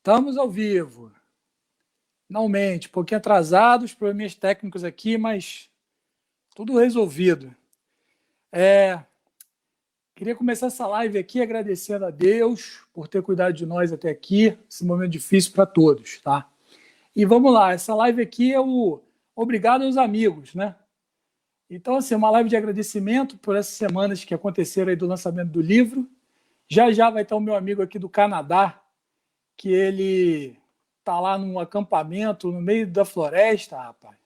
Estamos ao vivo. Finalmente, um pouquinho atrasados, problemas técnicos aqui, mas tudo resolvido. É, queria começar essa live aqui agradecendo a Deus por ter cuidado de nós até aqui, esse momento difícil para todos, tá? E vamos lá, essa live aqui é o Obrigado aos Amigos, né? Então, assim, uma live de agradecimento por essas semanas que aconteceram aí do lançamento do livro. Já já vai estar o meu amigo aqui do Canadá, que ele tá lá num acampamento no meio da floresta, rapaz.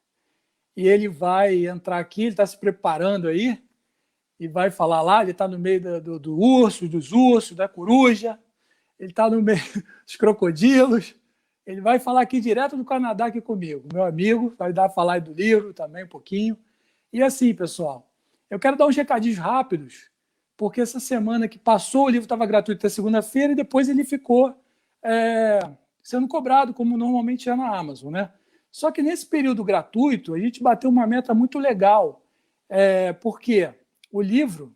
E ele vai entrar aqui, ele está se preparando aí e vai falar lá. Ele está no meio do, do, do, urso, dos ursos, da coruja. Ele está no meio dos crocodilos. Ele vai falar aqui direto do Canadá aqui comigo, meu amigo. Vai dar falar do livro também um pouquinho. E assim, pessoal, eu quero dar uns recadinhos rápidos, porque essa semana que passou o livro estava gratuito até segunda-feira e depois ele ficou é, sendo cobrado, como normalmente é na Amazon. Né? Só que nesse período gratuito, a gente bateu uma meta muito legal, é, porque o livro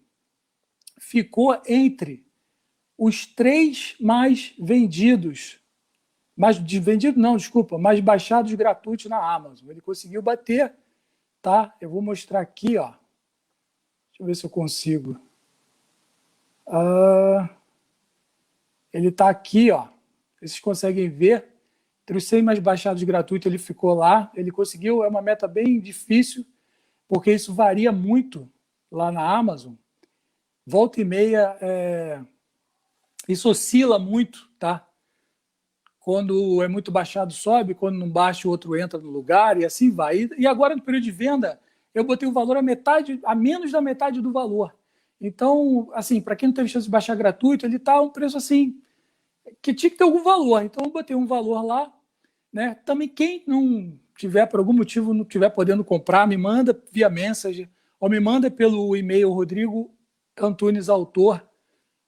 ficou entre os três mais vendidos, mais vendido não, desculpa, mais baixados gratuitos na Amazon. Ele conseguiu bater, tá? Eu vou mostrar aqui, ó. Deixa eu ver se eu consigo. Uh, ele está aqui, ó. Vocês conseguem ver, entre os 100 mais baixados gratuitos, ele ficou lá. Ele conseguiu, é uma meta bem difícil, porque isso varia muito lá na Amazon. Volta e meia, é... isso oscila muito, tá? Quando é muito baixado, sobe, quando não baixa, o outro entra no lugar, e assim vai. E agora, no período de venda, eu botei o valor a metade, a menos da metade do valor. Então, assim, para quem não teve chance de baixar gratuito, ele está um preço assim que tinha que ter algum valor. Então eu botei um valor lá, né? Também quem não tiver por algum motivo não tiver podendo comprar, me manda via mensagem ou me manda pelo e-mail Rodrigo Antunes Autor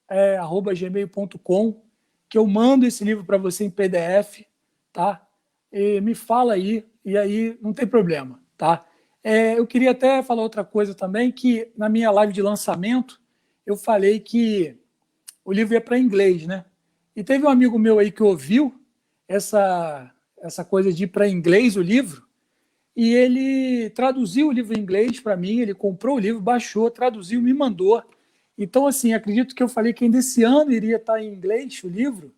é, arroba gmail.com que eu mando esse livro para você em PDF, tá? E me fala aí e aí não tem problema, tá? É, eu queria até falar outra coisa também que na minha live de lançamento eu falei que o livro ia para inglês, né? E teve um amigo meu aí que ouviu essa, essa coisa de ir para inglês o livro, e ele traduziu o livro em inglês para mim, ele comprou o livro, baixou, traduziu, me mandou. Então, assim, acredito que eu falei que ainda esse ano iria estar tá em inglês o livro,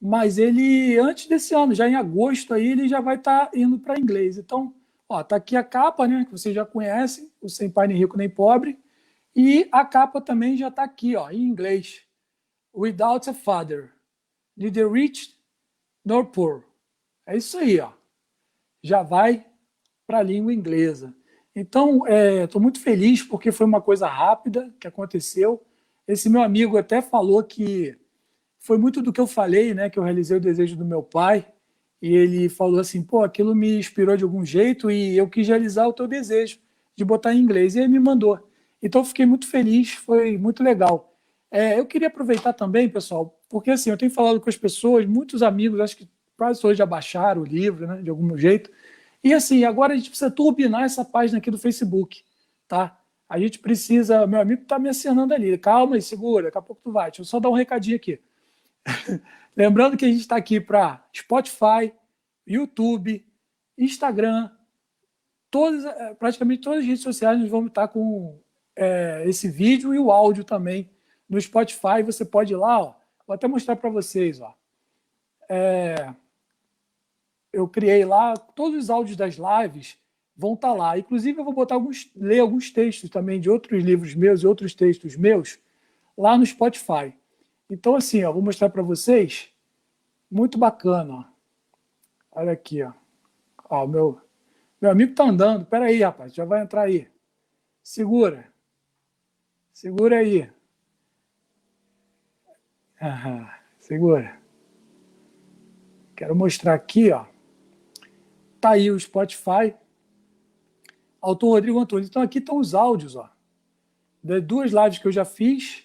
mas ele, antes desse ano, já em agosto, aí ele já vai estar tá indo para inglês. Então, ó, tá aqui a capa, né, que vocês já conhecem, o Sem Pai Nem Rico Nem Pobre, e a capa também já está aqui, ó, em inglês without a father, neither rich nor poor. É isso aí, ó. Já vai para a língua inglesa. Então, estou é, muito feliz porque foi uma coisa rápida que aconteceu. Esse meu amigo até falou que foi muito do que eu falei, né? Que eu realizei o desejo do meu pai. E ele falou assim: pô, aquilo me inspirou de algum jeito e eu quis realizar o teu desejo de botar em inglês. E ele me mandou. Então, fiquei muito feliz, foi muito legal. É, eu queria aproveitar também, pessoal, porque assim, eu tenho falado com as pessoas, muitos amigos, acho que quase todos já baixaram o livro, né, de algum jeito. E assim, agora a gente precisa turbinar essa página aqui do Facebook, tá? A gente precisa, meu amigo está me acenando ali, calma e segura, daqui a pouco tu vai. Deixa eu só dar um recadinho aqui. Lembrando que a gente está aqui para Spotify, YouTube, Instagram, todas, é, praticamente todas as redes sociais nós vamos estar com é, esse vídeo e o áudio também no Spotify, você pode ir lá, ó, vou até mostrar para vocês. Ó. É, eu criei lá, todos os áudios das lives vão estar tá lá. Inclusive, eu vou botar alguns, ler alguns textos também de outros livros meus e outros textos meus lá no Spotify. Então, assim, ó, vou mostrar para vocês. Muito bacana. Ó. Olha aqui, ó. ó meu, meu amigo tá andando. Espera aí, rapaz, já vai entrar aí. Segura. Segura aí. Aham, segura. Quero mostrar aqui, ó. Tá aí o Spotify. Autor Rodrigo Antônio. Então aqui estão os áudios, ó. Das duas lives que eu já fiz.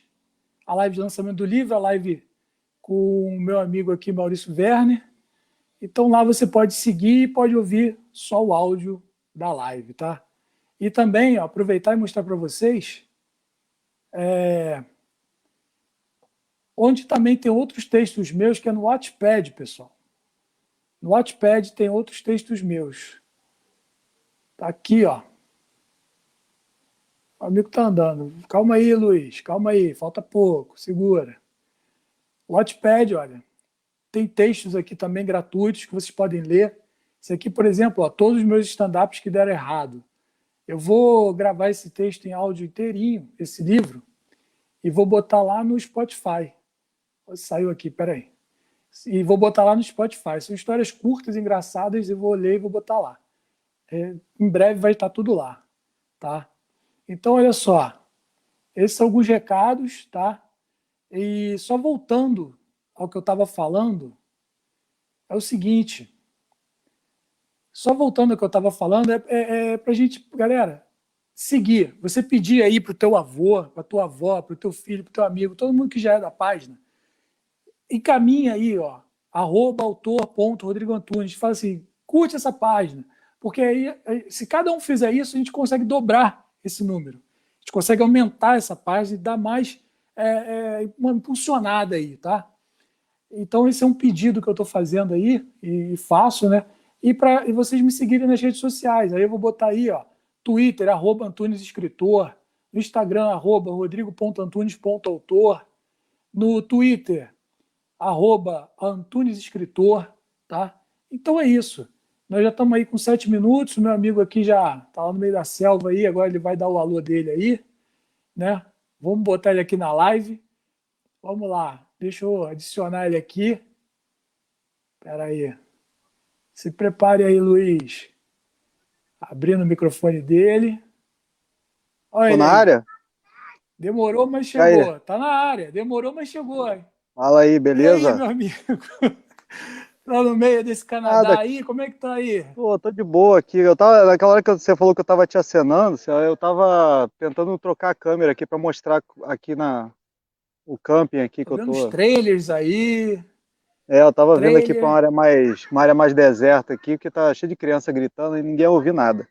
A live de lançamento do livro, a live com o meu amigo aqui, Maurício Werner. Então lá você pode seguir e pode ouvir só o áudio da live, tá? E também, ó, aproveitar e mostrar para vocês é, onde também tem outros textos meus, que é no Watchpad, pessoal. No Watchpad tem outros textos meus. Tá aqui, ó. O amigo tá andando. Calma aí, Luiz. Calma aí. Falta pouco. Segura. Watchpad, olha. Tem textos aqui também gratuitos que vocês podem ler. Esse aqui, por exemplo, ó, todos os meus stand-ups que deram errado. Eu vou gravar esse texto em áudio inteirinho, esse livro, e vou botar lá no Spotify. Saiu aqui, peraí. E vou botar lá no Spotify. São histórias curtas, engraçadas, eu vou ler e vou botar lá. É, em breve vai estar tudo lá, tá? Então, olha só. Esses são alguns recados, tá? E só voltando ao que eu estava falando, é o seguinte. Só voltando ao que eu estava falando, é, é, é para a gente, galera, seguir. Você pedir aí para o teu avô, para tua avó, para o teu filho, para o teu amigo, todo mundo que já é da página, encaminha aí, ó, arroba autor.rodrigo Antunes, fala assim, curte essa página, porque aí, se cada um fizer isso, a gente consegue dobrar esse número. A gente consegue aumentar essa página e dar mais é, é, uma impulsionada aí, tá? Então, esse é um pedido que eu estou fazendo aí, e faço, né? E para vocês me seguirem nas redes sociais. Aí eu vou botar aí, ó, Twitter, arroba Antunes Escritor, no Instagram, arroba rodrigo.antunes.autor, no Twitter, arroba Antunes Escritor, tá? Então é isso. Nós já estamos aí com sete minutos, meu amigo aqui já está lá no meio da selva aí, agora ele vai dar o alô dele aí, né? Vamos botar ele aqui na live. Vamos lá, deixa eu adicionar ele aqui. Espera aí. Se prepare aí, Luiz. Abrindo o microfone dele. Olha Tô na área? Demorou, mas chegou. Tá na área. Demorou, mas chegou. Fala aí, beleza? E aí, meu amigo? tá no meio desse Canadá aí? Como é que tá aí? Pô, tô de boa aqui. Eu tava, naquela hora que você falou que eu tava te acenando, eu tava tentando trocar a câmera aqui para mostrar aqui na o camping aqui tô que eu tô. os trailers aí. É, eu tava trailer. vendo aqui para uma área mais, uma área mais deserta aqui, porque tá cheio de criança gritando e ninguém ouve nada.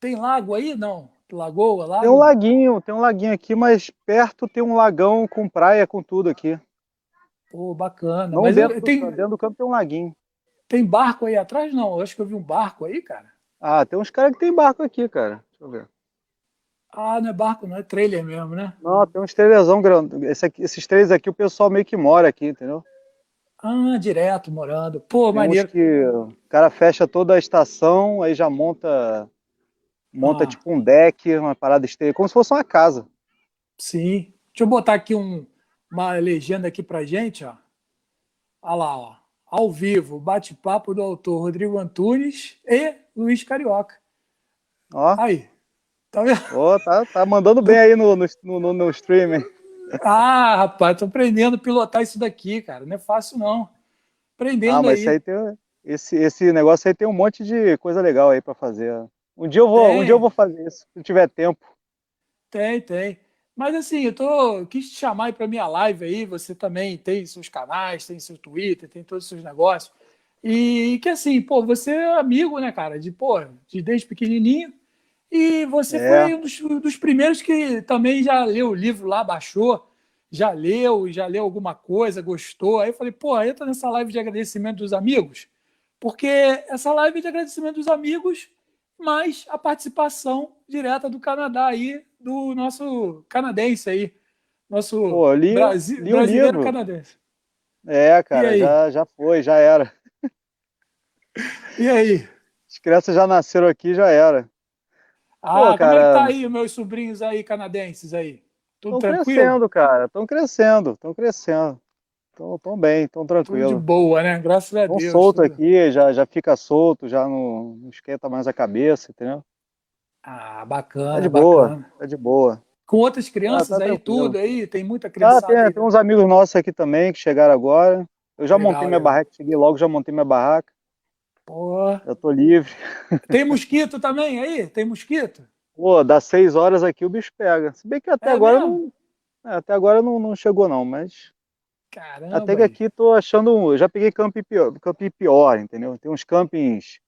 Tem lago aí? Não. Lagoa, lago? Tem um laguinho, tem um laguinho aqui, mas perto tem um lagão com praia, com tudo aqui. Pô, bacana. Não Mas dentro, tem... dentro do campo tem um laguinho. Tem barco aí atrás? Não, eu acho que eu vi um barco aí, cara. Ah, tem uns caras que tem barco aqui, cara. Deixa eu ver. Ah, não é barco, não é trailer mesmo, né? Não, tem uns trailerzão grande. Esse aqui, esses trailers aqui o pessoal meio que mora aqui, entendeu? Ah, direto, morando. Pô, tem maneiro. que o cara fecha toda a estação, aí já monta monta ah. tipo um deck, uma parada estreia, como se fosse uma casa. Sim. Deixa eu botar aqui um, uma legenda aqui pra gente, ó. Olha lá, ó. Ao vivo, bate-papo do autor Rodrigo Antunes e Luiz Carioca. Ó. Aí. Tá vendo? Ó, tá, tá mandando bem aí no, no, no, no streaming. Ah, rapaz, tô aprendendo a pilotar isso daqui, cara. Não é fácil, não. Aprendendo ah, mas aí. aí tem, esse, esse negócio aí tem um monte de coisa legal aí para fazer. Um dia eu vou, um dia eu vou fazer isso, se tiver tempo. Tem, tem. Mas assim, eu tô, quis te chamar aí para minha live aí, você também tem seus canais, tem seu Twitter, tem todos os seus negócios. E que assim, pô, você é amigo, né, cara, de, pô, de desde pequenininho. E você é. foi um dos, dos, primeiros que também já leu o livro lá, baixou, já leu, já leu alguma coisa, gostou. Aí eu falei, pô, entra nessa live de agradecimento dos amigos, porque essa live de agradecimento dos amigos, mais a participação direta do Canadá aí do nosso canadense aí. Nosso Pô, li, Brasi li brasileiro canadense. É, cara, já, já foi, já era. E aí? As crianças já nasceram aqui, já era. Ah, Pô, cara, como é que tá aí, meus sobrinhos aí, canadenses aí? Tudo tranquilo? Estão crescendo, cara. Estão crescendo, estão crescendo. Estão bem, estão tranquilos. Tudo de boa, né? Graças a Deus. Estão solto tudo. aqui, já, já fica solto, já não, não esquenta mais a cabeça, entendeu? Ah, bacana. Tá de bacana. boa, tá de boa. Com outras crianças ah, tá aí, tranquilo. tudo aí? Tem muita criança. Ah, tem, aí, tem uns amigos nossos aqui também que chegaram agora. Eu já Legal, montei minha barraca, cheguei logo, já montei minha barraca. Pô. Eu tô livre. Tem mosquito também aí? Tem mosquito? Pô, das seis horas aqui o bicho pega. Se bem que até é agora não. É, até agora não, não chegou, não, mas. Caramba. Até que aqui tô achando. Eu já peguei camping pior, camping pior, entendeu? Tem uns campings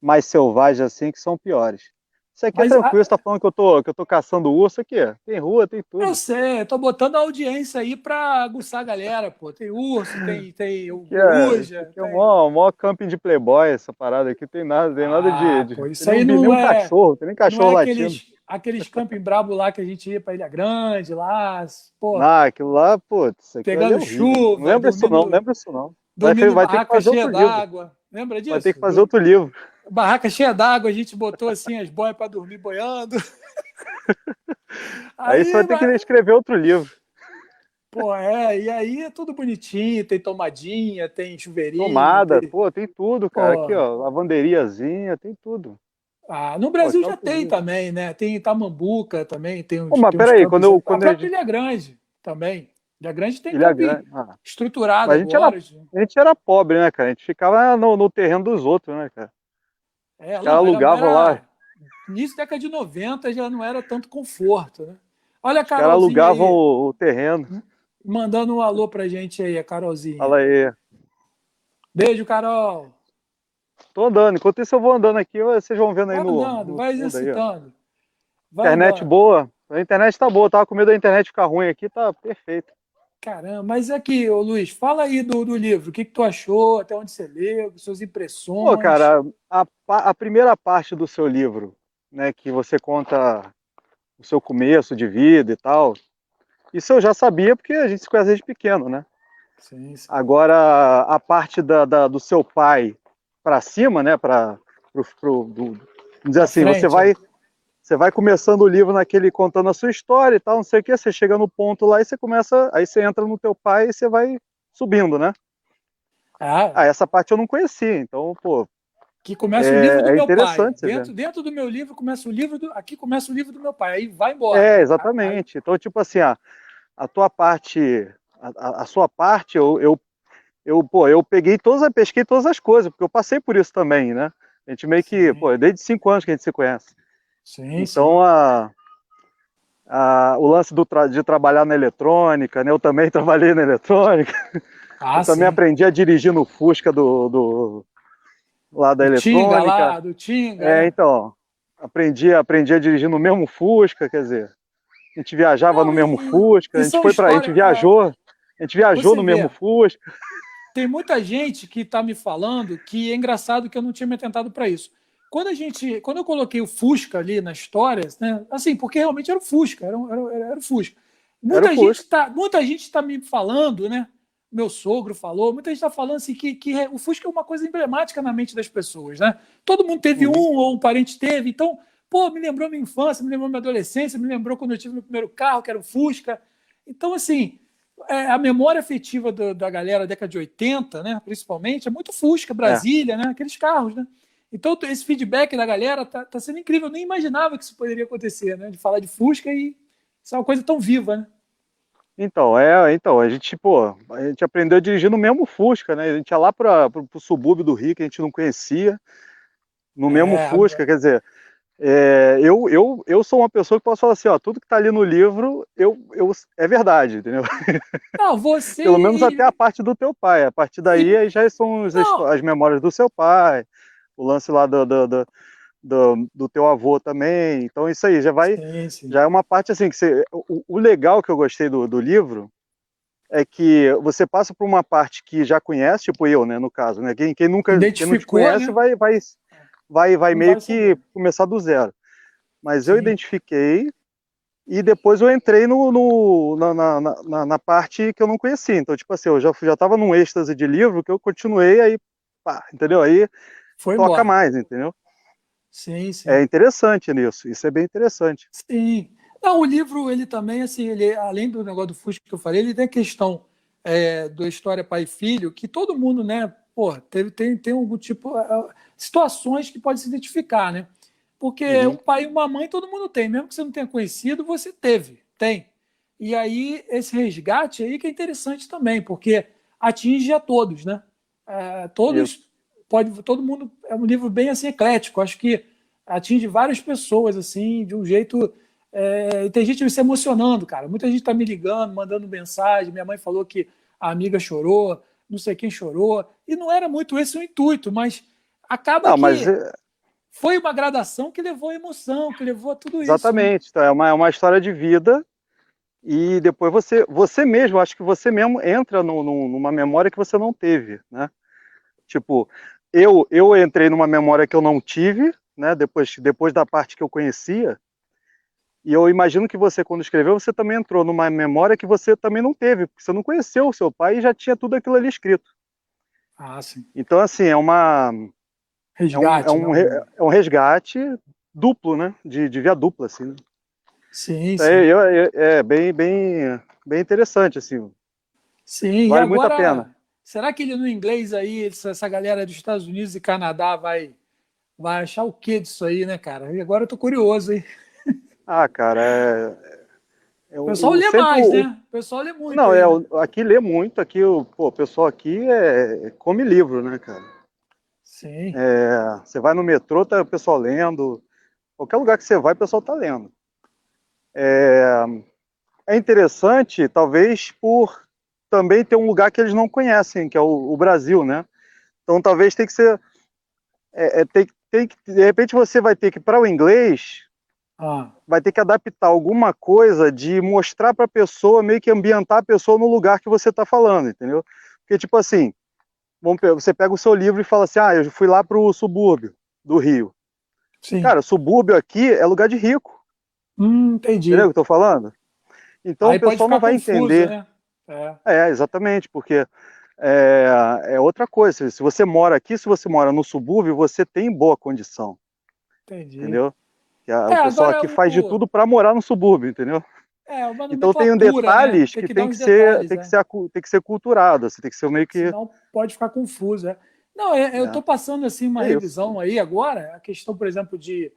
mais selvagens assim que são piores. Isso aqui é tranquilo, a... você tá falando que eu, tô, que eu tô caçando urso aqui. Tem rua, tem tudo. Eu sei, eu tô botando a audiência aí pra aguçar a galera, pô. Tem urso, tem, tem coruja. É, tem... o maior, maior camping de playboy, essa parada aqui. Tem nada, tem nada ah, de, Pô, isso aí não, não é... cachorro, tem nem cachorro não é latindo. Aqueles, aqueles camping brabo lá que a gente ia pra Ilha Grande, lá, pô. Ah, aquilo lá, putz. Pegando é chuva. Não lembra isso não, não lembra isso não. Vai, vai ter que fazer outro livro. Lembra disso? Vai ter que fazer outro livro barraca cheia d'água, a gente botou assim as boias para dormir boiando. Aí, aí você vai ter que escrever outro livro. Pô, é, e aí é tudo bonitinho, tem tomadinha, tem chuveirinho. Tomada, tem... pô, tem tudo, cara. Pô. Aqui, ó, lavanderiazinha, tem tudo. Ah, no Brasil pô, já tem também, né? Tem Tamambuca também, tem uns. Pô, mas peraí, quando eu. Quando a gente... Ilha Grande também. Ilha Grande tem Ilha Grande. Ah. estruturado. a gente, agora, era, a gente era pobre, né, cara? A gente ficava no, no terreno dos outros, né, cara? É, ela alugava lá. Início da década de 90 já não era tanto conforto, né? Olha a Carolzinha. Ela alugava o, o, terreno. Mandando um alô pra gente aí, a Carolzinha. Fala aí. Beijo, Carol. Tô andando. Enquanto isso, eu vou andando aqui, vocês vão vendo aí vai no. Andando, no vai exercitando. Vai internet andando. boa. A internet tá boa. tava com medo da internet ficar ruim aqui, tá perfeito. Caramba, mas aqui, ô Luiz, fala aí do, do livro. O que, que tu achou? Até onde você leu? Suas impressões? Pô, cara, a, a primeira parte do seu livro, né, que você conta o seu começo de vida e tal, isso eu já sabia porque a gente se conhece desde pequeno, né? Sim, sim. Agora, a parte da, da do seu pai para cima, né, para pro, pro, do, vamos dizer assim, frente, você vai você vai começando o livro naquele contando a sua história e tal, não sei o que, você chega no ponto lá e você começa, aí você entra no teu pai e você vai subindo, né? Ah, ah essa parte eu não conhecia, então, pô. Que começa é, o livro do é meu pai. Dentro, dentro do meu livro começa o livro do, aqui começa o livro do meu pai, aí vai embora. É, exatamente. Então, tipo assim, a, a tua parte, a, a sua parte, eu, eu, eu, pô, eu peguei todas, pesquei todas as coisas, porque eu passei por isso também, né? A gente meio que, Sim. pô, desde cinco anos que a gente se conhece. Sim, então, sim. A, a, o lance tra de trabalhar na eletrônica, né? Eu também trabalhei na eletrônica. Ah, eu sim. também aprendi a dirigir no Fusca do, do lá da do eletrônica. Tinga lá, do Tinga. É, né? então. Aprendi, aprendi a dirigir no mesmo Fusca, quer dizer, a gente viajava Não, no mesmo Fusca, a gente foi para a gente viajou, a gente viajou no vê. mesmo Fusca. Tem muita gente que está me falando que é engraçado que eu não tinha me atentado para isso quando a gente, quando eu coloquei o Fusca ali na história, né, assim, porque realmente era o Fusca, era, era, era o Fusca. Muita era gente está, muita gente está me falando, né? Meu sogro falou, muita gente está falando assim que, que o Fusca é uma coisa emblemática na mente das pessoas, né? Todo mundo teve uhum. um ou um parente teve, então, pô, me lembrou minha infância, me lembrou minha adolescência, me lembrou quando eu tive meu primeiro carro, que era o Fusca. Então, assim, é, a memória afetiva do, da galera da década de 80, né, principalmente, é muito Fusca, Brasília, é. né? Aqueles carros, né? Então, esse feedback da galera tá, tá sendo incrível. Eu nem imaginava que isso poderia acontecer, né? De falar de Fusca e isso é uma coisa tão viva, né? Então, é, então, a gente, pô, a gente aprendeu a dirigir no mesmo Fusca, né? A gente ia lá para o subúrbio do Rio, que a gente não conhecia, no mesmo é, Fusca, é. quer dizer, é, eu, eu, eu sou uma pessoa que posso falar assim, ó, tudo que está ali no livro, eu, eu, é verdade, entendeu? Não, você... Pelo menos até a parte do teu pai, a partir daí e... já são as, as memórias do seu pai, o lance lá do, do, do, do, do teu avô também. Então isso aí já vai, sim, sim. já é uma parte assim que você, o, o legal que eu gostei do, do livro é que você passa por uma parte que já conhece, tipo eu, né, no caso, né? Quem, quem nunca quem não te conhece né? vai, vai, vai, vai meio vai que começar do zero. Mas Sim. eu identifiquei e depois eu entrei no, no na, na, na, na, parte que eu não conhecia. Então, tipo assim, eu já, já tava num êxtase de livro que eu continuei aí, pá, entendeu? Aí foi toca embora. mais, entendeu? Sim, sim. É interessante nisso, isso é bem interessante. Sim. Não, o livro, ele também, assim, ele, além do negócio do Fusca que eu falei, ele tem a questão é, da história pai e filho, que todo mundo, né, pô, teve, tem, tem algum tipo, uh, situações que pode se identificar, né? Porque uhum. um pai e uma mãe todo mundo tem, mesmo que você não tenha conhecido, você teve, tem. E aí, esse resgate aí que é interessante também, porque atinge a todos, né? É, todos Isso pode todo mundo é um livro bem assim eclético acho que atinge várias pessoas assim de um jeito é, tem gente se emocionando cara muita gente está me ligando mandando mensagem minha mãe falou que a amiga chorou não sei quem chorou e não era muito esse o intuito mas acaba não, que mas... É, foi uma gradação que levou a emoção, que levou a tudo isso. Né? Exatamente. Então, é uma, é uma história de vida e depois você, você mesmo, acho que você mesmo entra no, no, numa memória que você não teve, né? Tipo, eu, eu entrei numa memória que eu não tive, né? Depois, depois da parte que eu conhecia, e eu imagino que você, quando escreveu, você também entrou numa memória que você também não teve, porque você não conheceu o seu pai e já tinha tudo aquilo ali escrito. Ah, sim. Então, assim, é uma. Resgate. É um, é um, é um resgate duplo, né? De, de via dupla, assim. Né? Sim, é, sim. É, é, bem, bem, bem interessante, assim. Sim, vale agora, muito a pena. Será que ele no inglês aí, essa galera dos Estados Unidos e Canadá vai, vai achar o que disso aí, né, cara? E agora eu tô curioso, hein? Ah, cara, é. é o pessoal lê mais, né? O pessoal lê muito. Não, aí, é, né? aqui lê muito, aqui o, pô, o pessoal aqui é, come livro, né, cara? Sim. É, você vai no metrô, tá o pessoal lendo. Qualquer lugar que você vai, o pessoal tá lendo. É, é interessante, talvez, por também ter um lugar que eles não conhecem, que é o, o Brasil, né? Então talvez tenha que ser. É, é, tem, tem que, de repente você vai ter que, para o inglês, ah. Vai ter que adaptar alguma coisa de mostrar para a pessoa, meio que ambientar a pessoa no lugar que você está falando, entendeu? Porque, tipo assim, você pega o seu livro e fala assim: ah, eu fui lá para o subúrbio do Rio. Sim. Cara, subúrbio aqui é lugar de rico. Hum, entendi. Entendeu o que eu tô falando? Então Aí o pessoal não vai confuso, entender. Né? É. é. exatamente, porque é, é, outra coisa. Se você mora aqui, se você mora no subúrbio, você tem boa condição. Entendi. Entendeu? Que a, é, o pessoal aqui faz de tudo para morar no subúrbio, entendeu? É, então tem um detalhes né? tem que, que tem, que ser, detalhes, tem, é. que ser, tem que ser culturado, assim, tem que ser meio que. Senão pode ficar confuso. É. Não, é, eu estou é. passando assim uma revisão aí agora, a questão, por exemplo, de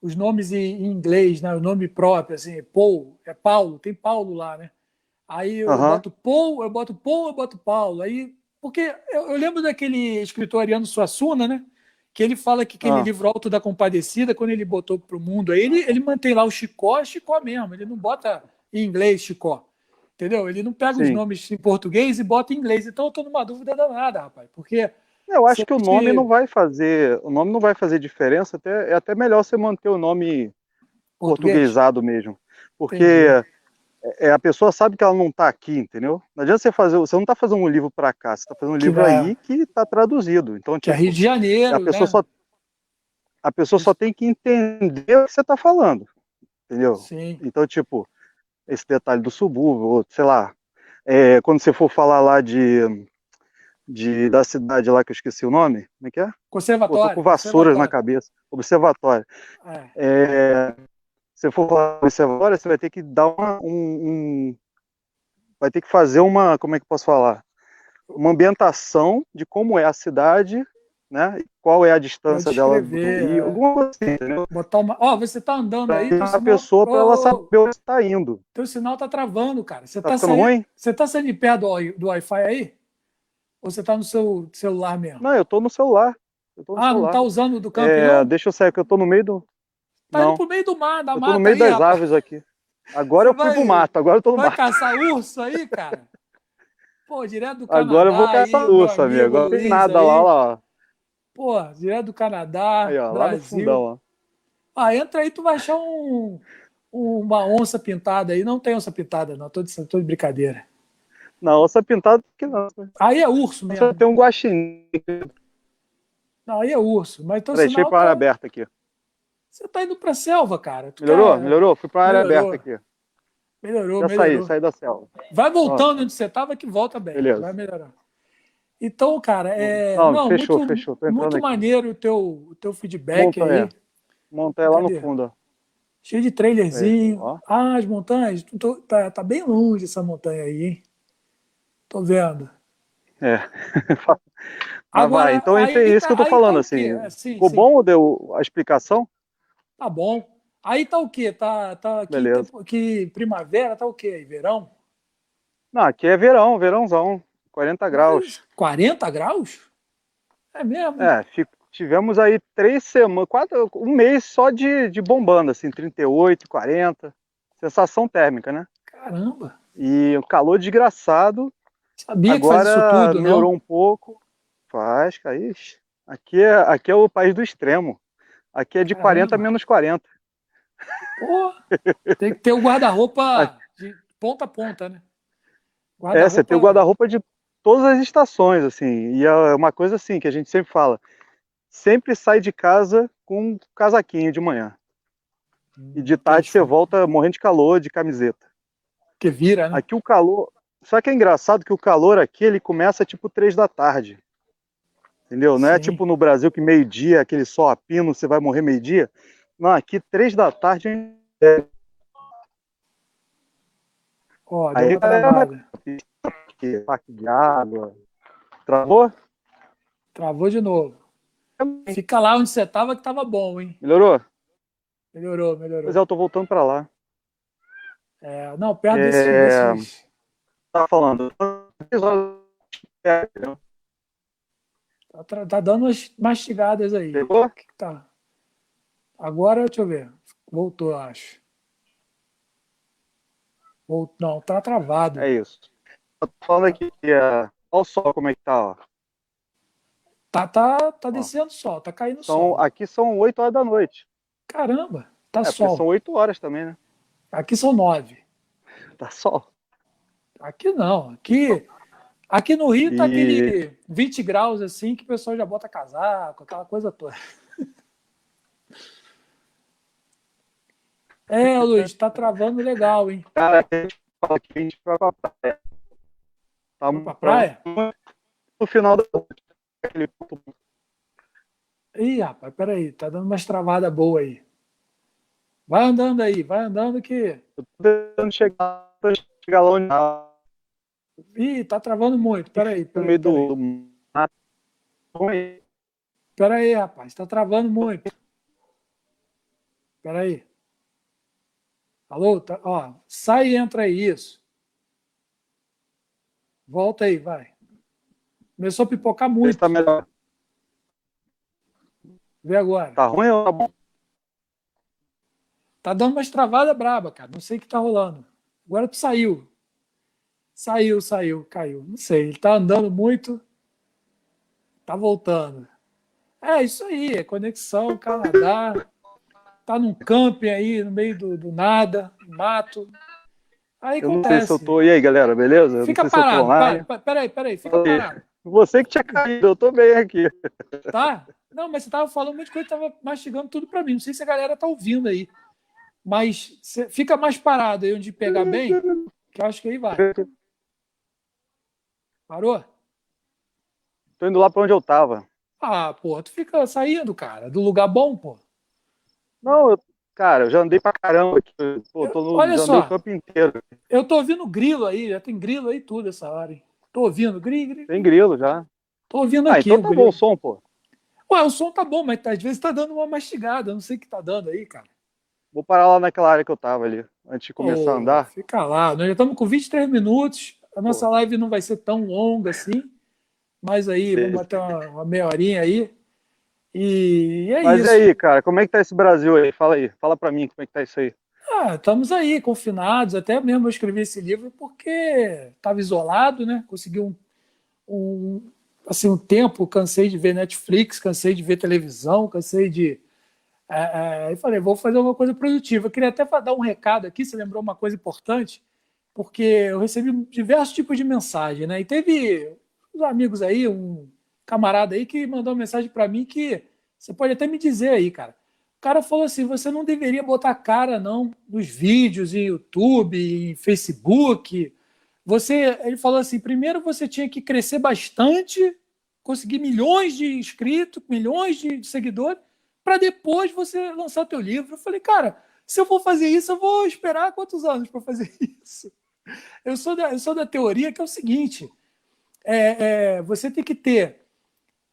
os nomes em, inglês, né? O nome próprio, assim, Paul, é Paulo, tem Paulo lá, né? Aí eu boto Paul, eu boto Paul, eu boto Paulo. Aí, porque eu, eu lembro daquele escritor Ariano Suassuna, né? que ele fala que aquele ah. livro Alto da Compadecida, quando ele botou para o mundo, aí ele, ele mantém lá o Chicó, Chicó mesmo, ele não bota em inglês Chicó, entendeu? Ele não pega Sim. os nomes em português e bota em inglês, então eu estou numa dúvida danada, rapaz, porque... Eu acho que o nome não vai fazer, o nome não vai fazer diferença, até, é até melhor você manter o nome Português. portuguesado mesmo, porque... Entendi é, a pessoa sabe que ela não está aqui, entendeu? Não adianta você fazer, você não está fazendo um livro para cá, você está fazendo um que livro é. aí que está traduzido. Então, tipo, que é Rio de Janeiro, a pessoa né? só a pessoa só tem que entender o que você está falando, entendeu? Sim. Então, tipo, esse detalhe do subúrbio, ou sei lá, é, quando você for falar lá de, de da cidade lá que eu esqueci o nome, como é que é? Conservatório. Pô, tô com vassouras na cabeça. Observatório. É. É, você for falar observatório, você vai ter que dar uma, um, um, vai ter que fazer uma, como é que posso falar? Uma ambientação de como é a cidade, né? Qual é a distância dela do Rio, é. alguma coisa assim, entendeu? Botar uma, ó, oh, você tá andando aí, a sinal... pessoa para oh, ela saber onde está indo. Teu sinal tá travando, cara. Você tá, tá saindo, ruim? Você tá saindo de perto do, do Wi-Fi aí? Ou você tá no seu celular mesmo? Não, eu tô no celular. Tô no ah, celular. não tá usando do campo, é, não? Deixa eu sair, que eu tô no meio do. Tá não. indo pro meio do mar, da eu mata. Tô no meio aí, das rapaz. árvores aqui. Agora Você eu fui pro mato, agora eu tô no vai mato. Vai caçar urso aí, cara? Pô, direto do Canadá. Agora eu vou caçar aí, urso, amigo. Agora não tem nada aí. lá, lá. Pô, direto do Canadá, aí, ó, Brasil. Lá no fundão, ó. Ah, entra aí, tu vai achar um, uma onça pintada aí. Não tem onça pintada, não. Tô de, tô de brincadeira. Não, onça pintada que não. Aí é urso mesmo. Só tem um guaxinim. Não, aí é urso. Mas então, Deixei para tá... aberta aqui. Você tá indo pra selva, cara. Tu melhorou? Quer... Melhorou? Fui pra área melhorou. aberta aqui. Melhorou, Já melhorou. saí, saí da selva. Vai voltando onde você tava que volta bem. Beleza. Vai melhorar. Então, cara, é. Não, não fechou, muito, fechou. muito maneiro o teu, o teu feedback Montanha. aí. Montanha lá no fundo, ó. Cheio de trailerzinho. É, ah, as montanhas. Tô, tá, tá bem longe essa montanha aí, hein? Tô vendo. É. Agora, vai. Então, é isso tá, que eu tô falando, tá assim. assim ficou sim. bom deu a explicação? Tá bom. Aí tá o quê? Tá, tá aqui, Beleza. que primavera, tá o quê aí? Verão? Não, aqui é verão, verãozão. 40 graus. Mas 40 graus? É mesmo? É, tivemos aí três semanas, quatro, um mês só de, de bombando, assim, 38, 40. Sensação térmica, né? Caramba! E o calor desgraçado. Sabia Agora que faz isso tudo, melhorou não? um pouco. Faz, cara. Aqui é, aqui é o país do extremo. Aqui é de Caramba. 40 a menos 40. Pô, tem que ter o guarda-roupa de ponta a ponta, né? É, você tem o guarda-roupa de todas as estações, assim. E é uma coisa assim que a gente sempre fala. Sempre sai de casa com um casaquinho de manhã. E de tarde você volta morrendo de calor, de camiseta. Que vira, né? Aqui o calor. Só que é engraçado que o calor aqui ele começa tipo três da tarde. Entendeu? Não é Sim. é tipo no Brasil que meio-dia, aquele sol a pino, você vai morrer meio-dia. Não, aqui três da tarde é. Ó, oh, Aí, travada. Parque de água. Travou? Travou de novo. Fica lá onde você estava que estava bom, hein? Melhorou? Melhorou, melhorou. Mas é, eu tô voltando para lá. É, não, perto é... desses. Tá falando. Tá, tá dando umas mastigadas aí. Pegou? Tá? Agora, deixa eu ver. Voltou, eu acho. Voltou, não, tá travado. É isso. Eu tô falando aqui, uh, olha o sol como é que tá, ó. Tá, tá, tá descendo sol, tá caindo então, sol. Aqui são 8 horas da noite. Caramba, tá é, sol. São 8 horas também, né? Aqui são 9. Tá sol. Aqui não, aqui Aqui no Rio tá aquele 20 graus assim que o pessoal já bota casaco, aquela coisa toda. É, Luiz, tá travando legal, hein? Cara, a gente fala que a gente vai pra praia. Tá pra praia? No final da. Ih, rapaz, peraí, tá dando umas travadas boas aí. Vai andando aí, vai andando que. Eu tô tentando chegar, chegar lá onde. Ih, tá travando muito. Peraí. No meio do. Peraí, rapaz, tá travando muito. Peraí. Alô? Tá, ó, sai e entra aí, isso. Volta aí, vai. Começou a pipocar muito. Tá melhor. Vê agora. Tá ruim ou tá bom? Tá dando umas travadas braba, cara. Não sei o que tá rolando. Agora tu saiu. Saiu, saiu, caiu. Não sei. Ele tá andando muito. Tá voltando. É isso aí, é conexão, Canadá. Tá num camping aí, no meio do, do nada, mato. Aí eu acontece. não sei se eu tô. E aí, galera, beleza? Fica parado. Para, peraí, peraí, fica parado. Você que tinha caído, eu tô bem aqui. Tá? Não, mas você tava falando um monte de coisa, tava mastigando tudo para mim. Não sei se a galera tá ouvindo aí. Mas fica mais parado aí onde pegar bem, que eu acho que aí vai. Parou? Tô indo lá pra onde eu tava. Ah, pô, tu fica saindo, cara, do lugar bom, pô. Não, eu, cara, eu já andei pra caramba aqui. Pô, tô no, Olha só, campo inteiro. Eu tô ouvindo grilo aí, já tem grilo aí tudo essa hora, hein? Tô ouvindo grilo, grilo. Tem grilo já. Tô ouvindo ah, aqui. Então tá grilo. bom o som, pô. Ué, o som tá bom, mas às vezes tá dando uma mastigada. Eu não sei o que tá dando aí, cara. Vou parar lá naquela área que eu tava ali, antes de começar a andar. Fica lá. Nós já estamos com 23 minutos. A nossa live não vai ser tão longa assim, mas aí vamos bater uma, uma meia horinha aí. E é mas isso. Mas aí, cara, como é que tá esse Brasil aí? Fala aí, fala para mim como é que tá isso aí. Ah, estamos aí, confinados. Até mesmo eu escrevi esse livro porque estava isolado, né? Consegui um, um, assim, um tempo, cansei de ver Netflix, cansei de ver televisão, cansei de. É, é, e falei, vou fazer uma coisa produtiva. Eu queria até dar um recado aqui, você lembrou uma coisa importante porque eu recebi diversos tipos de mensagem, né? E teve uns amigos aí, um camarada aí que mandou uma mensagem para mim que você pode até me dizer aí, cara. O cara falou assim: você não deveria botar cara não nos vídeos em YouTube, em Facebook. Você, ele falou assim: primeiro você tinha que crescer bastante, conseguir milhões de inscritos, milhões de seguidores, para depois você lançar teu livro. Eu falei, cara, se eu for fazer isso, eu vou esperar quantos anos para fazer isso? Eu sou da, eu sou da teoria que é o seguinte: é, é, você tem que ter.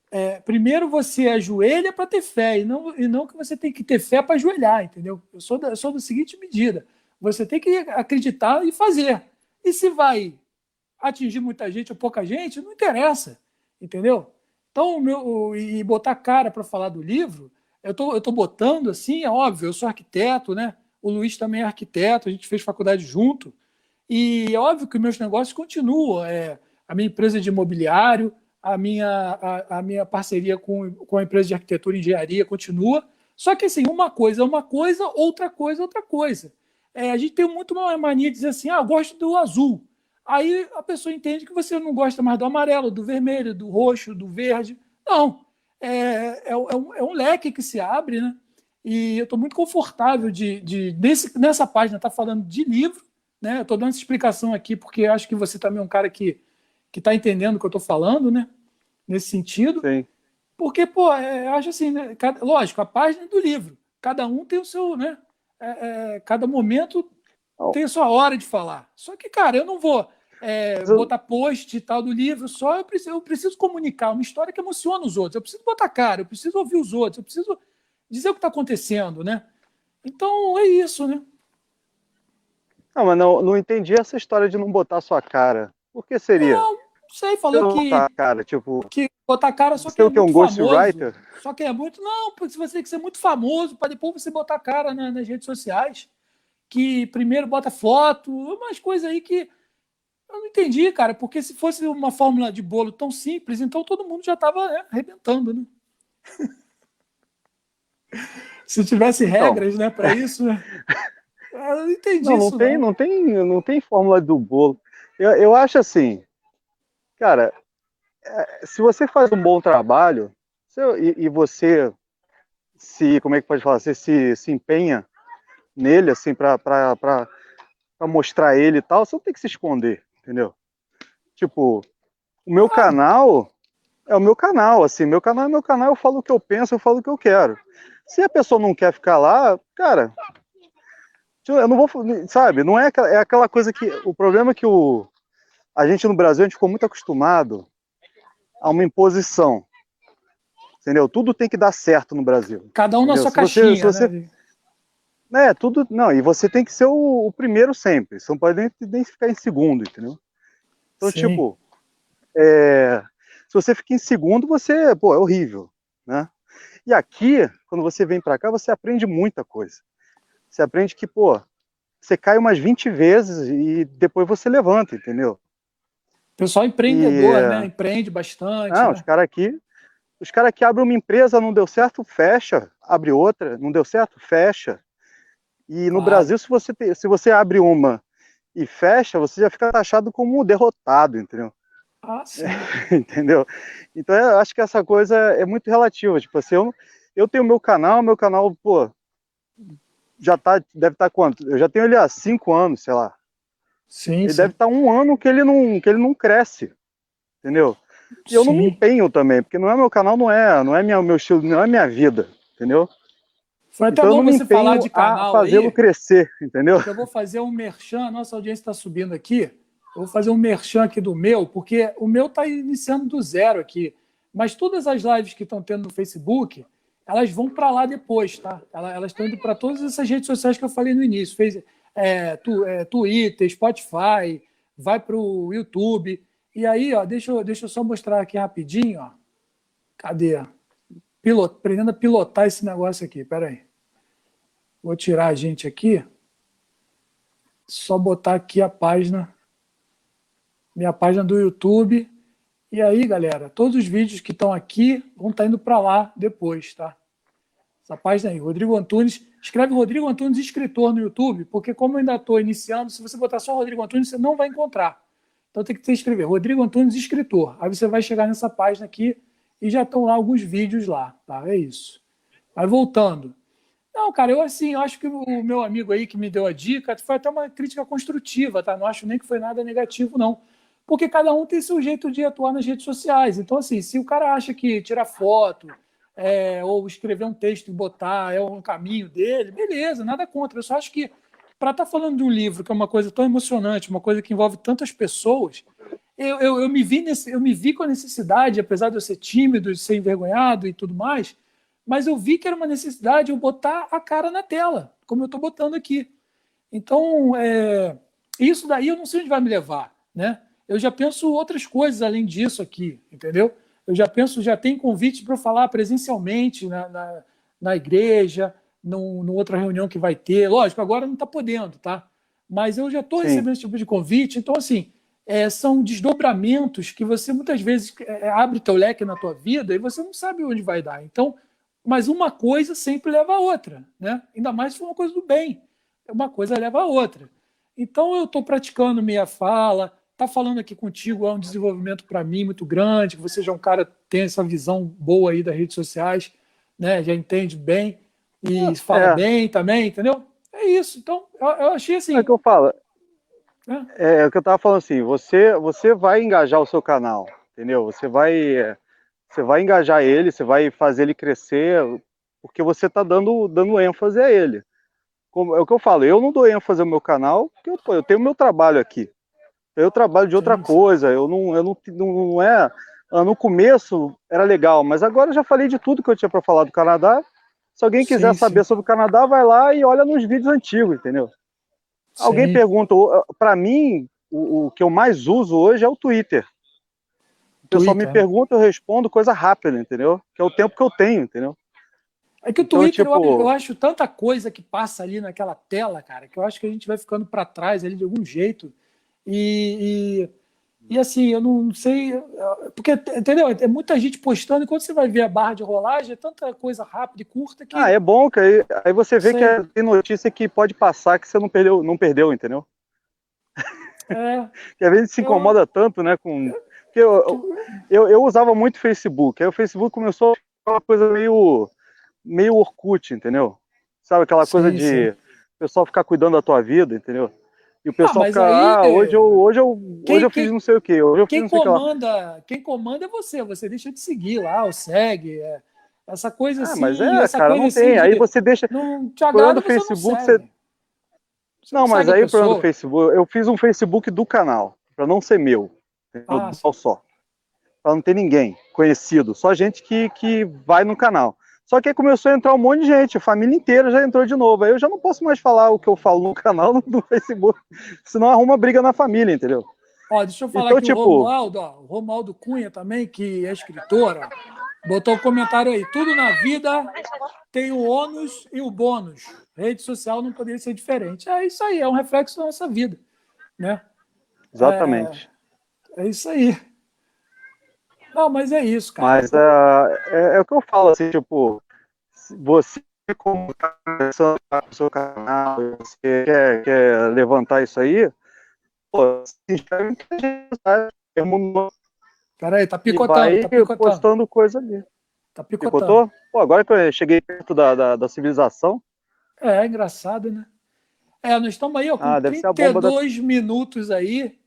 É, primeiro você ajoelha para ter fé, e não, e não que você tem que ter fé para ajoelhar, entendeu? Eu sou, da, eu sou da seguinte medida: você tem que acreditar e fazer. E se vai atingir muita gente ou pouca gente, não interessa, entendeu? Então, meu, e botar cara para falar do livro, eu tô, tô botando assim, é óbvio, eu sou arquiteto, né? O Luiz também é arquiteto, a gente fez faculdade junto. E é óbvio que meus negócios continuam. É, a minha empresa de imobiliário, a minha, a, a, minha parceria com, com a empresa de arquitetura e engenharia continua. Só que assim, uma coisa é uma coisa, outra coisa é outra coisa. É, a gente tem muito uma mania de dizer assim, ah, gosto do azul. Aí a pessoa entende que você não gosta mais do amarelo, do vermelho, do roxo, do verde. Não. É, é, é, um, é um, leque que se abre, né? E eu estou muito confortável de, de nesse, nessa página estar tá falando de livro, né? Estou dando essa explicação aqui porque acho que você também é um cara que que está entendendo o que eu estou falando, né? Nesse sentido. Sim. Porque, pô, é, acho assim, né? Cada, lógico, a página é do livro. Cada um tem o seu, né? É, é, cada momento tem a sua hora de falar. Só que, cara, eu não vou é, eu... botar post e tal do livro só. Eu preciso, eu preciso comunicar uma história que emociona os outros. Eu preciso botar cara, eu preciso ouvir os outros, eu preciso dizer o que está acontecendo, né? Então é isso, né? Não, mas não, não entendi essa história de não botar sua cara. Por que seria? Não, sei, falou que. Botar cara, tipo. Que botar cara só que é, que é um ghostwriter? Só que é muito. Não, porque você tem que ser muito famoso para depois você botar cara na, nas redes sociais. Que primeiro bota foto, umas coisas aí que. Eu não entendi, cara, porque se fosse uma fórmula de bolo tão simples, então todo mundo já estava né, arrebentando, né? se tivesse então. regras, então... né, para isso, né? Eu não entendi não, não isso. Tem, não. não. tem, não tem fórmula do bolo. Eu, eu acho assim, cara, é, se você faz um bom trabalho e, e, você se, como é que pode falar, você se, se empenha nele, assim, para mostrar ele e tal, você não tem que se esconder, entendeu? Tipo, o meu canal é o meu canal, assim, meu canal é meu canal, eu falo o que eu penso, eu falo o que eu quero. Se a pessoa não quer ficar lá, cara, eu não vou, sabe, não é aquela, é aquela coisa que, o problema é que o, a gente no Brasil, a gente ficou muito acostumado a uma imposição, entendeu? Tudo tem que dar certo no Brasil. Cada um entendeu? na sua caixinha, você, né? É, tudo, não, e você tem que ser o, o primeiro sempre, você não pode nem, nem, ficar em segundo, entendeu? Então, Sim. tipo, é, se você fica em segundo, você, pô, é horrível, né? E aqui, quando você vem para cá, você aprende muita coisa. Você aprende que, pô, você cai umas 20 vezes e depois você levanta, entendeu? Pessoal empreendedor, e, né? Empreende bastante. Não, né? os caras aqui, os caras aqui abrem uma empresa, não deu certo, fecha, abre outra, não deu certo, fecha. E no Brasil, se você, te, se você abre uma e fecha, você já fica taxado como derrotado, entendeu? Ah, sim. entendeu? Então eu acho que essa coisa é muito relativa. Tipo assim, eu, eu tenho meu canal, meu canal, pô, já tá, deve estar tá quanto? Eu já tenho ele há cinco anos, sei lá. Sim, ele sim. deve estar tá um ano que ele não, que ele não cresce, entendeu? E eu sim. não me empenho também, porque não é meu canal, não é, não é minha, meu estilo, não é minha vida, entendeu? Foi até então, bom você falar de canal fazê-lo crescer, entendeu? Eu vou fazer um merchan, a nossa audiência está subindo aqui. Eu vou fazer um merchan aqui do meu, porque o meu está iniciando do zero aqui. Mas todas as lives que estão tendo no Facebook, elas vão para lá depois, tá? Elas estão indo para todas essas redes sociais que eu falei no início. Fez é, tu, é, Twitter, Spotify, vai para o YouTube. E aí, ó, deixa, eu, deixa eu só mostrar aqui rapidinho. Ó. Cadê? Pilot, aprendendo a pilotar esse negócio aqui. Pera aí. Vou tirar a gente aqui. Só botar aqui a página. Minha página do YouTube. E aí, galera, todos os vídeos que estão aqui vão estar tá indo para lá depois, tá? Essa página aí, Rodrigo Antunes. Escreve Rodrigo Antunes escritor no YouTube, porque como eu ainda estou iniciando, se você botar só Rodrigo Antunes, você não vai encontrar. Então tem que ter escrever Rodrigo Antunes escritor. Aí você vai chegar nessa página aqui e já estão lá alguns vídeos lá, tá? É isso. Mas voltando. Não, cara, eu assim, eu acho que o meu amigo aí que me deu a dica foi até uma crítica construtiva, tá? Não acho nem que foi nada negativo, não porque cada um tem seu jeito de atuar nas redes sociais. Então, assim, se o cara acha que tirar foto é, ou escrever um texto e botar é um caminho dele, beleza, nada contra. Eu só acho que para estar tá falando de um livro que é uma coisa tão emocionante, uma coisa que envolve tantas pessoas, eu, eu, eu, me vi nesse, eu me vi com a necessidade, apesar de eu ser tímido, de ser envergonhado e tudo mais, mas eu vi que era uma necessidade eu botar a cara na tela, como eu estou botando aqui. Então, é, isso daí eu não sei onde vai me levar, né? eu já penso outras coisas além disso aqui, entendeu? Eu já penso, já tem convite para eu falar presencialmente na, na, na igreja, numa outra reunião que vai ter. Lógico, agora não está podendo, tá? Mas eu já estou recebendo esse tipo de convite. Então, assim, é, são desdobramentos que você muitas vezes é, abre teu leque na tua vida e você não sabe onde vai dar. Então, Mas uma coisa sempre leva a outra, né? Ainda mais se for uma coisa do bem. Uma coisa leva a outra. Então eu estou praticando minha fala, tá falando aqui contigo é um desenvolvimento para mim muito grande, que você já é um cara que tem essa visão boa aí das redes sociais, né? Já entende bem e é, fala é. bem também, entendeu? É isso. Então, eu, eu achei assim. É o que eu falo. É, é o que eu tava falando assim, você, você vai engajar o seu canal, entendeu? Você vai, você vai engajar ele, você vai fazer ele crescer, porque você tá dando, dando ênfase a ele. Como, é o que eu falo, eu não dou ênfase ao meu canal, porque eu, eu tenho meu trabalho aqui. Eu trabalho de outra sim, sim. coisa, eu não, eu não, não é. Ah, no começo era legal, mas agora eu já falei de tudo que eu tinha para falar do Canadá. Se alguém quiser sim, saber sobre o Canadá, vai lá e olha nos vídeos antigos, entendeu? Alguém pergunta, para mim, o, o, que eu mais uso hoje é o Twitter. O pessoal Twitter. me pergunta, eu respondo coisa rápida, entendeu? Que é o tempo que eu tenho, entendeu? É que o então, Twitter, tipo... eu, eu, acho tanta coisa que passa ali naquela tela, cara, que eu acho que a gente vai ficando para trás ali de algum jeito. E, e, e, assim, eu não sei. Porque, entendeu? É muita gente postando, e quando você vai ver a barra de rolagem, é tanta coisa rápida e curta que. Ah, é bom, que aí, aí você vê sei. que tem notícia que pode passar que você não perdeu, não perdeu entendeu? É. que às vezes se incomoda eu... tanto, né? Com. Porque eu, eu, eu usava muito Facebook, aí o Facebook começou a ficar uma coisa meio meio Orkut, entendeu? Sabe aquela sim, coisa de sim. o pessoal ficar cuidando da tua vida, entendeu? E o pessoal ah, fica, aí, ah, hoje eu, hoje eu, quem, hoje eu fiz quem, não sei o quê. Hoje eu quem, fiz comanda, quem comanda é você, você deixa de seguir lá, ou segue. É, essa coisa ah, assim. Mas é, cara, não tem. Assim, aí você deixa. Não te agrada, Facebook, não você. Não, mas aí pro do Facebook, eu fiz um Facebook do canal, para não ser meu, ah, só. Para não ter ninguém conhecido, só gente que, que vai no canal. Só que aí começou a entrar um monte de gente, a família inteira já entrou de novo. Aí eu já não posso mais falar o que eu falo no canal no Facebook, senão arruma briga na família, entendeu? Ó, deixa eu falar então, aqui tipo... o Romualdo, ó, o Romualdo Cunha também, que é escritor, ó, botou um comentário aí. Tudo na vida tem o ônus e o bônus. Rede social não poderia ser diferente. É isso aí, é um reflexo da nossa vida, né? Exatamente. É, é isso aí. Não, mas é isso, cara. Mas uh, é, é, o que eu falo, assim, tipo, você como está começando o seu canal, você quer, quer levantar isso aí, pô, se inscreve muita gente, sabe? Peraí, tá picotando, vai tá picotando. postando coisa ali. Tá picotando. Picotou? Pô, agora que eu cheguei perto da, da, da civilização. É, é engraçado, né? É, nós estamos aí ó, com ah, 32 da... minutos aí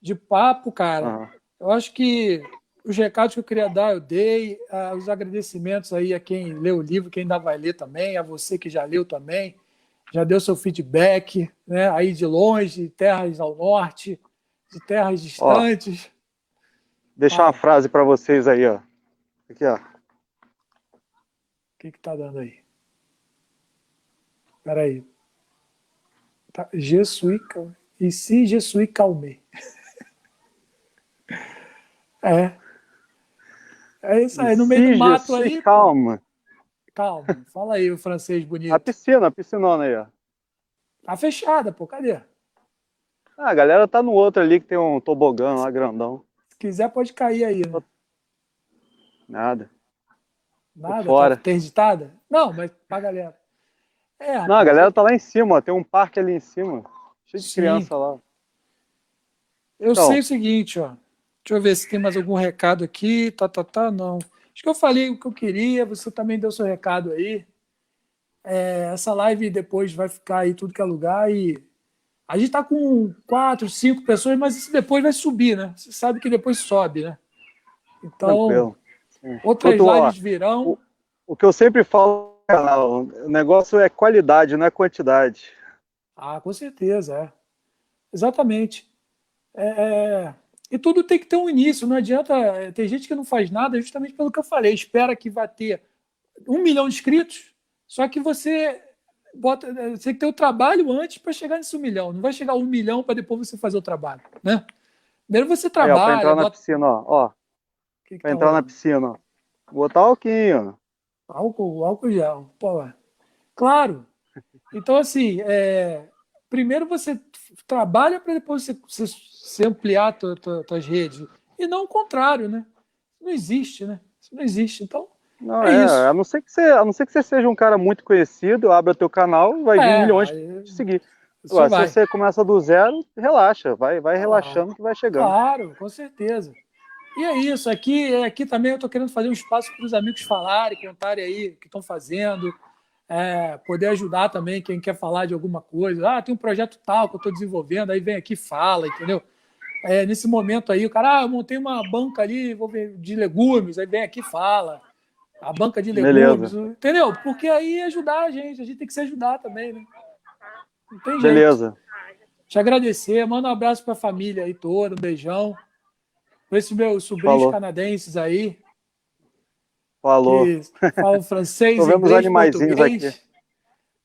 de papo, cara. Ah. Eu acho que os recados que eu queria dar, eu dei. Ah, os agradecimentos aí a quem leu o livro, quem ainda vai ler também, a você que já leu também, já deu seu feedback, né? Aí de longe, de terras ao norte, de terras distantes. Ó, deixar ah. uma frase para vocês aí, ó. Aqui, ó. O que que tá dando aí? Espera aí. Tá, Jesuí, e se Jesuí calme. é. É isso aí, no meio do mato aí. Calma. Calma, fala aí o francês bonito. A piscina, a piscinona aí, ó. Tá fechada, pô, cadê? Ah, a galera tá no outro ali que tem um tobogã lá grandão. Se quiser, pode cair aí, né? Nada. Nada? Fora. Tá interditada? Não, mas pra galera. É, Não, a galera tá lá em cima, ó. tem um parque ali em cima. Cheio de Sim. criança lá. Eu então, sei o seguinte, ó. Deixa eu ver se tem mais algum recado aqui. Tá, tá, tá, não. Acho que eu falei o que eu queria, você também deu seu recado aí. É, essa live depois vai ficar aí tudo que é lugar e a gente tá com quatro, cinco pessoas, mas isso depois vai subir, né? Você sabe que depois sobe, né? Então, outras lives virão. O, o, que eu sempre falo no canal, o negócio é qualidade, não é quantidade. Ah, com certeza, é. Exatamente. É, é e tudo tem que ter um início, não adianta. Tem gente que não faz nada justamente pelo que eu falei, espera que vai ter um milhão de inscritos, só que você bota, você tem que ter o trabalho antes para chegar nesse um milhão. Não vai chegar um milhão para depois você fazer o trabalho, né? Primeiro você trabalha. É, para entrar bota... na piscina, ó. ó. Que que para tá entrar na piscina, ó. Botar alquinho. Álcool, álcool gel. Pô, claro. Então, assim, é... primeiro você trabalha para depois você, você se ampliar tua, tua, tuas redes. E não o contrário, né? Não existe, né? Isso não existe. Então, Não, é, é isso. A não, ser que você, a não ser que você seja um cara muito conhecido, abra teu canal, vai vir é, milhões aí... te seguir. Agora, se você começa do zero, relaxa, vai, vai relaxando que vai chegando. Claro, com certeza. E é isso, aqui, aqui também eu estou querendo fazer um espaço para os amigos falarem, contarem aí o que estão fazendo, é, poder ajudar também quem quer falar de alguma coisa. Ah, tem um projeto tal que eu estou desenvolvendo, aí vem aqui e fala, entendeu? É, nesse momento aí, o cara, ah, eu montei uma banca ali vou ver, de legumes, aí vem aqui e fala. A banca de legumes, Beleza. entendeu? Porque aí ajudar a gente, a gente tem que se ajudar também, né? Não tem Beleza. Te agradecer, manda um abraço para a família aí toda, um beijão. Para esses meus sobrinhos Falou. canadenses aí, Falou. Falam francês, inglês, animaizinhos português. aqui.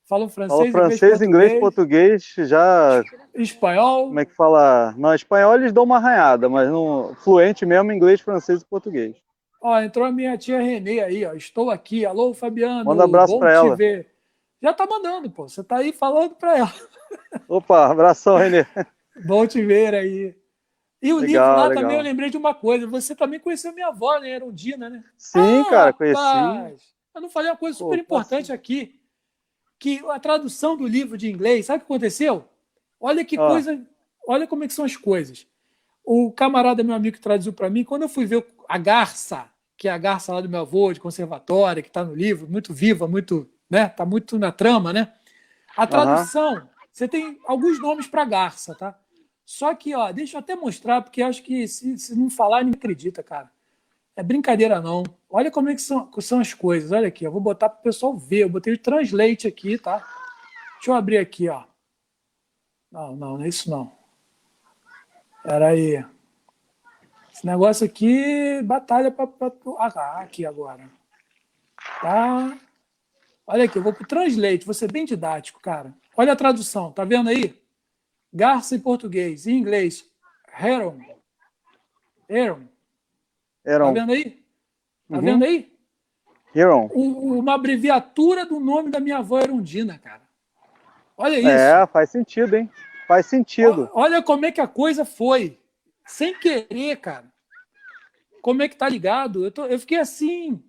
Falam francês, Falo francês, inglês, português, já. Espanhol. Como é que fala? Não, espanhol eles dão uma arranhada, mas no fluente mesmo inglês, francês e português. Ó, entrou a minha tia Renê aí, ó. Estou aqui. Alô, Fabiano. Manda um abraço para ela. Ver. Já tá mandando, pô. Você tá aí falando para ela. Opa, abração, Renê. Bom te ver aí. E o legal, livro lá legal. também eu lembrei de uma coisa. Você também conheceu minha avó, né? Erundina, né? Sim, ah, cara, conheci. Eu não falei uma coisa super Pô, importante aqui. Que a tradução do livro de inglês, sabe o que aconteceu? Olha que ah. coisa. Olha como é que são as coisas. O camarada, meu amigo, que traduziu para mim, quando eu fui ver a garça, que é a garça lá do meu avô, de conservatória, que está no livro, muito viva, muito, né? Tá muito na trama, né? A tradução, você tem alguns nomes para garça, tá? Só que, ó, deixa eu até mostrar, porque acho que se, se não falar, ninguém acredita, cara. É brincadeira, não. Olha como é que são, são as coisas. Olha aqui, eu vou botar para o pessoal ver. Eu botei o translate aqui, tá? Deixa eu abrir aqui, ó. Não, não, não é isso não. Pera aí. Esse negócio aqui, batalha para. Ah, aqui agora. Tá? Olha aqui, eu vou pro translate, vou ser bem didático, cara. Olha a tradução, tá vendo aí? Garça em português. Em inglês, Heron. Heron. Heron. Tá vendo aí? Tá uhum. vendo aí? Heron. uma abreviatura do nome da minha avó Erundina, cara. Olha isso. É, faz sentido, hein? Faz sentido. Olha como é que a coisa foi. Sem querer, cara. Como é que tá ligado? Eu, tô, eu fiquei assim,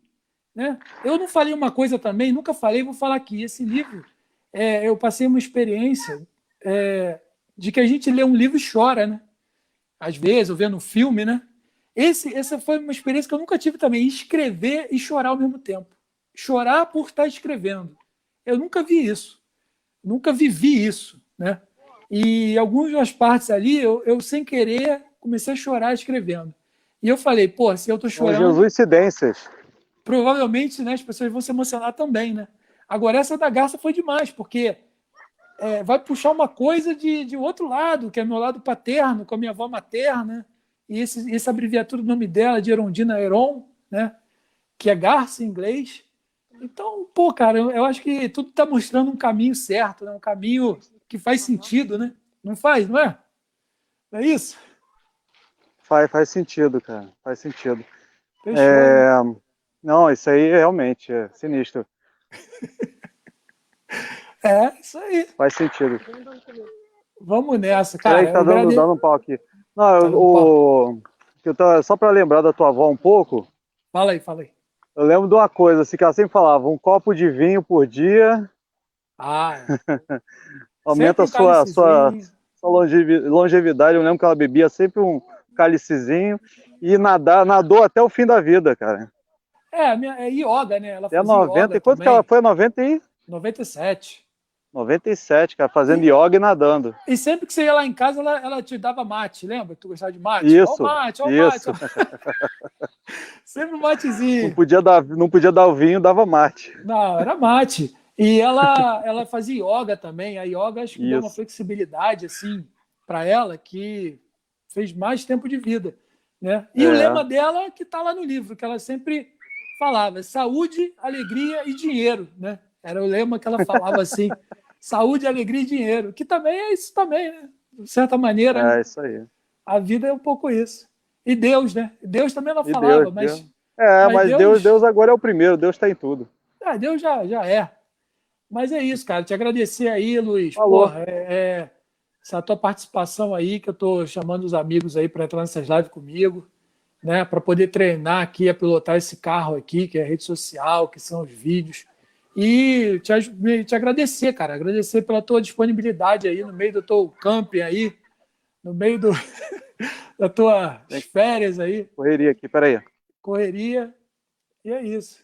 né? Eu não falei uma coisa também, nunca falei, vou falar aqui. Esse livro, é, eu passei uma experiência é, de que a gente lê um livro e chora, né? Às vezes, ou vendo um filme, né? Esse, essa foi uma experiência que eu nunca tive também, escrever e chorar ao mesmo tempo. Chorar por estar escrevendo. Eu nunca vi isso. Nunca vivi isso, né? E algumas partes ali, eu, eu sem querer comecei a chorar escrevendo. E eu falei, pô, se eu tô chorando. Jesus incidências. Provavelmente, né, as pessoas vão se emocionar também, né? Agora, essa da garça foi demais, porque é, vai puxar uma coisa de, de outro lado, que é meu lado paterno, com a minha avó materna, e esse, essa abreviatura do nome dela, de Erondina Heron, né? que é Garça em inglês. Então, pô, cara, eu, eu acho que tudo está mostrando um caminho certo, né? um caminho que faz sentido, né? Não faz, não é? Não é isso? Faz, faz sentido, cara, faz sentido. É... Não, isso aí realmente é sinistro. É, isso aí. Faz sentido. Vamos nessa, cara. Aí, tá dando, dando um pau aqui. Não, tá o, eu tô, só para lembrar da tua avó um pouco. Fala aí, fala aí. Eu lembro de uma coisa, assim, que ela sempre falava, um copo de vinho por dia. Ah. Aumenta a sua, sua, sua longevidade. Eu lembro que ela bebia sempre um cálicezinho e nadar, nadou até o fim da vida, cara. É, minha, é yoga, né? Ela é 90. E quanto também. que ela foi? 90 e? 97. 97, cara, fazendo e, yoga e nadando. E sempre que você ia lá em casa, ela, ela te dava mate, lembra? Tu gostava de mate? Isso. Ó mate, ó isso. mate. sempre um matezinho. Não podia, dar, não podia dar o vinho, dava mate. Não, era mate. E ela, ela fazia yoga também. A yoga acho que isso. deu uma flexibilidade assim para ela que fez mais tempo de vida, né? E é. o lema dela que está lá no livro, que ela sempre falava: saúde, alegria e dinheiro, né? Era o lema que ela falava assim: saúde, alegria e dinheiro, que também é isso também, né? De certa maneira. É isso aí. A vida é um pouco isso. E Deus, né? Deus também ela falava, Deus, mas. Deus. É, mas, mas Deus, Deus, Deus agora é o primeiro, Deus está em tudo. É, Deus já, já é. Mas é isso, cara. Te agradecer aí, Luiz. Porra, é, é, essa tua participação aí, que eu estou chamando os amigos aí para entrar nessas lives comigo. né, para poder treinar aqui a pilotar esse carro aqui, que é a rede social, que são os vídeos. E te, te agradecer, cara, agradecer pela tua disponibilidade aí no meio do teu camping aí, no meio do, da tua férias aí. Correria aqui, peraí. Correria. E é isso.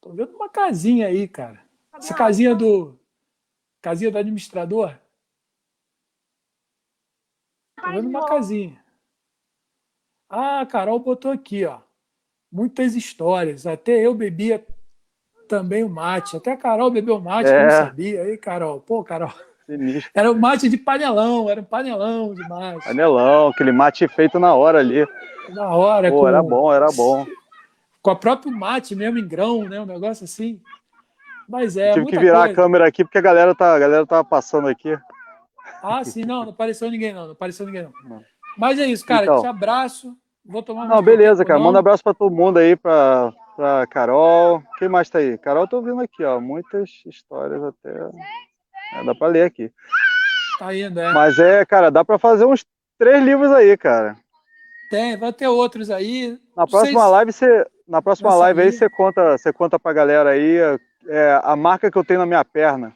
Tô vendo uma casinha aí, cara. Essa casinha do. Casinha do administrador? Tô vendo uma casinha. Ah, a Carol botou aqui, ó. Muitas histórias. Até eu bebia também o mate. Até a Carol bebeu mate, é. eu não sabia. Aí, Carol. Pô, Carol. Sinistro. Era o mate de panelão, era um panelão de mate. Panelão, aquele mate feito na hora ali. Na hora, Pô, com... era bom, era bom. Com a próprio mate mesmo em grão, né? Um negócio assim. Mas é. Tive que virar coisa. a câmera aqui porque a galera tá, a galera tava passando aqui. Ah, sim, não, não apareceu ninguém, não. Não apareceu ninguém, não. não. Mas é isso, cara. Então, te abraço. Vou tomar Não, beleza, cara. Manda um abraço para todo mundo aí, para pra Carol. Quem mais tá aí? Carol, tô ouvindo aqui, ó. Muitas histórias até. É, dá para ler aqui. Tá indo, é. Mas é, cara, dá para fazer uns três livros aí, cara. Tem, vai ter outros aí. Na próxima live você. Na próxima live aí você conta, você conta pra galera aí é, a marca que eu tenho na minha perna.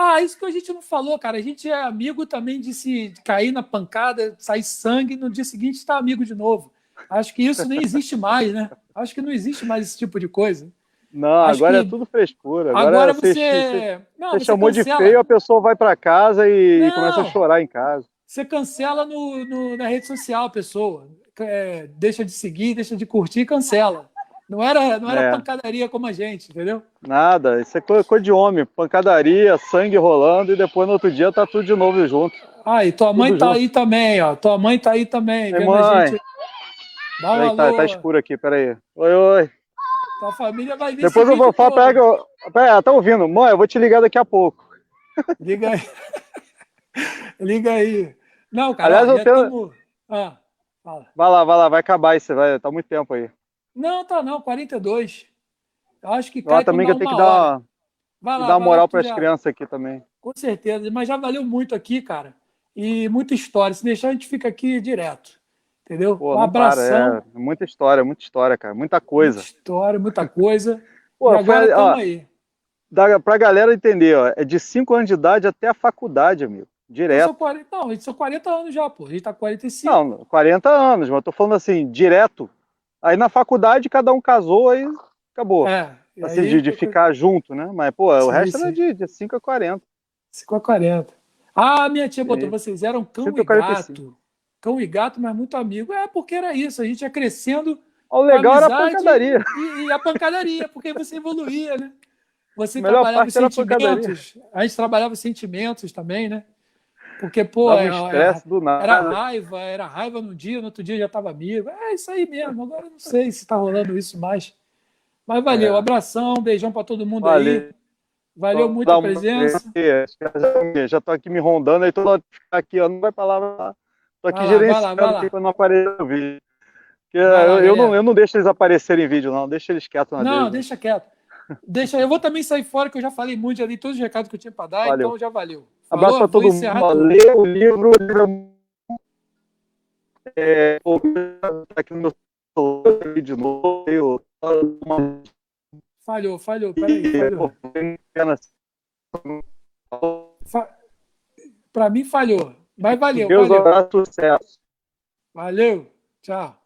Ah, isso que a gente não falou, cara. A gente é amigo também de se cair na pancada, sair sangue, no dia seguinte estar tá amigo de novo. Acho que isso nem existe mais, né? Acho que não existe mais esse tipo de coisa. Não, Acho agora que... é tudo frescura. Agora, agora você. Você, não, você, você chamou cancela. de feio, a pessoa vai para casa e não, começa a chorar em casa. Você cancela no, no na rede social a pessoa. É, deixa de seguir, deixa de curtir e cancela. Não era, não era é. pancadaria como a gente, entendeu? Nada, isso é coisa, de homem. Pancadaria, sangue rolando e depois no outro dia tá tudo de novo junto. Ah, e tua mãe tudo tá junto. aí também, ó. Tua mãe tá aí também. Ei, mãe. Gente... Dá uma tá, tá escuro aqui, peraí. Oi, oi. Tua família vai vir Depois eu vou falar, pega. Pera, tá ouvindo? Mãe, eu vou te ligar daqui a pouco. Liga aí. Liga aí. Não, cara, Aliás, eu tenho... Tamo... Ah, fala. Vai lá, vai lá, vai acabar isso, vai. Tá muito tempo aí. Não, tá não, 42. Eu acho que cai também que eu tenho que dar, uma, dar moral para as crianças aqui também. Com certeza, mas já valeu muito aqui, cara. E muita história. Se deixar, a gente fica aqui direto. Entendeu? Pô, um abração. Para, é, muita história, muita história, cara. Muita coisa. Muita história, muita coisa. Pô, e agora estamos aí. Dá pra galera entender, ó, é de 5 anos de idade até a faculdade, amigo. Direto. São 40, não, a gente são 40 anos já, pô. A gente tá 45. Não, 40 anos, mas eu tô falando assim, direto. Aí na faculdade cada um casou, aí acabou. É. Assim, aí, de, de ficar junto, né? Mas, pô, sim, o resto sim. era de, de 5 a 40. 5 a 40. Ah, minha tia botou, vocês eram cão 145. e gato. Cão e gato, mas muito amigo. É, porque era isso, a gente ia crescendo. O legal era a pancadaria. E, e, a pancadaria, porque você evoluía, né? Você trabalhava sentimentos. A gente trabalhava sentimentos também, né? Porque, pô, era, um era, era, raiva, era raiva no dia, no outro dia já estava amigo. É isso aí mesmo. Agora não sei se está rolando isso mais. Mas valeu, é. abração, beijão para todo mundo valeu. aí. Valeu muito a presença. Já estou aqui me rondando, aí toda hora aqui, ó, não vai lá. Estou aqui gerenciando para não aparecer no vídeo. Lá, eu, eu, não, eu não deixo eles aparecerem em vídeo, não. Deixa eles quietos na Não, deles, deixa quieto. Deixa, eu vou também sair fora, que eu já falei muito, já li todos os recados que eu tinha para dar, valeu. então já valeu. Falou, Abraço para todo mundo. Valeu, o livro, o livro é, tá aqui no meu celular de novo. Falhou, falhou, peraí, falhou. Fa... Para mim falhou, mas valeu. Deus valeu. sucesso. Valeu, tchau.